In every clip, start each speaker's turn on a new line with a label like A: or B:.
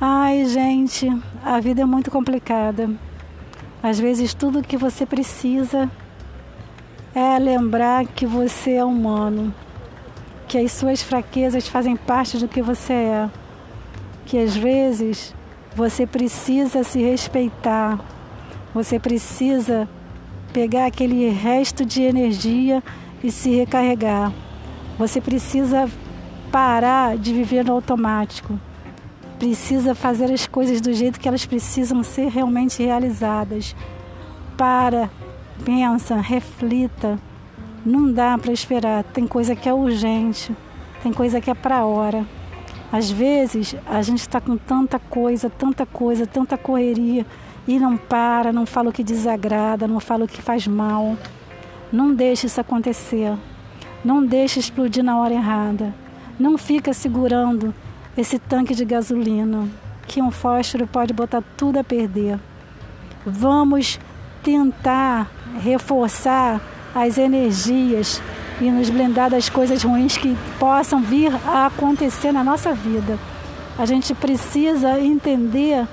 A: Ai, gente, a vida é muito complicada. Às vezes tudo que você precisa é lembrar que você é humano, que as suas fraquezas fazem parte do que você é, que às vezes você precisa se respeitar, você precisa pegar aquele resto de energia e se recarregar. Você precisa parar de viver no automático precisa fazer as coisas do jeito que elas precisam ser realmente realizadas. Para, pensa, reflita. Não dá para esperar. Tem coisa que é urgente, tem coisa que é para hora. Às vezes a gente está com tanta coisa, tanta coisa, tanta correria e não para, não fala o que desagrada, não fala o que faz mal. Não deixe isso acontecer. Não deixe explodir na hora errada. Não fica segurando esse tanque de gasolina, que um fósforo pode botar tudo a perder. Vamos tentar reforçar as energias e nos blindar das coisas ruins que possam vir a acontecer na nossa vida. A gente precisa entender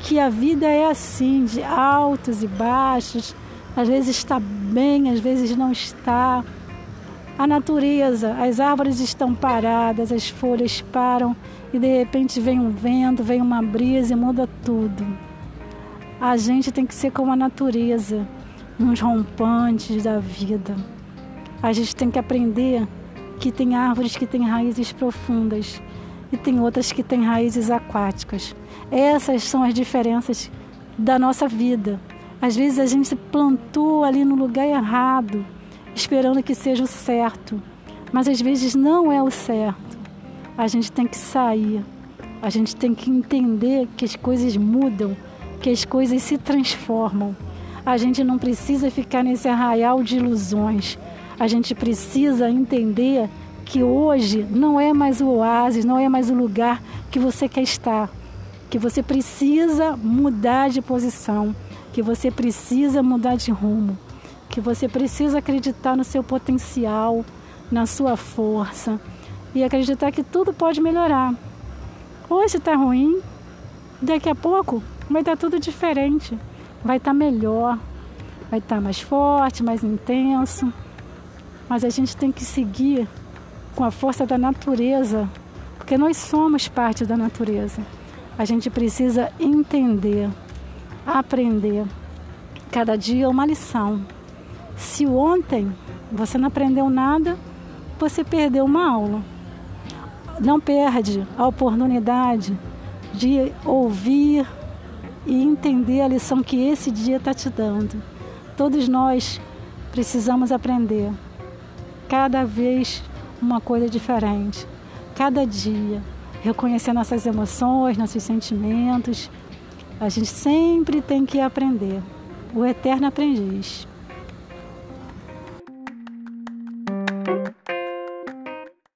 A: que a vida é assim, de altos e baixos. Às vezes está bem, às vezes não está. A natureza, as árvores estão paradas, as folhas param e de repente vem um vento, vem uma brisa e muda tudo. A gente tem que ser como a natureza, nos rompantes da vida. A gente tem que aprender que tem árvores que têm raízes profundas e tem outras que têm raízes aquáticas. Essas são as diferenças da nossa vida. Às vezes a gente plantou ali no lugar errado, esperando que seja o certo, mas às vezes não é o certo a gente tem que sair, a gente tem que entender que as coisas mudam, que as coisas se transformam. A gente não precisa ficar nesse arraial de ilusões. A gente precisa entender que hoje não é mais o oásis, não é mais o lugar que você quer estar. Que você precisa mudar de posição, que você precisa mudar de rumo, que você precisa acreditar no seu potencial, na sua força e acreditar que tudo pode melhorar. Hoje está ruim, daqui a pouco vai estar tá tudo diferente, vai estar tá melhor, vai estar tá mais forte, mais intenso. Mas a gente tem que seguir com a força da natureza, porque nós somos parte da natureza. A gente precisa entender, aprender. Cada dia é uma lição. Se ontem você não aprendeu nada, você perdeu uma aula não perde a oportunidade de ouvir e entender a lição que esse dia está te dando. Todos nós precisamos aprender cada vez uma coisa diferente, cada dia, reconhecer nossas emoções, nossos sentimentos. A gente sempre tem que aprender. O eterno aprendiz.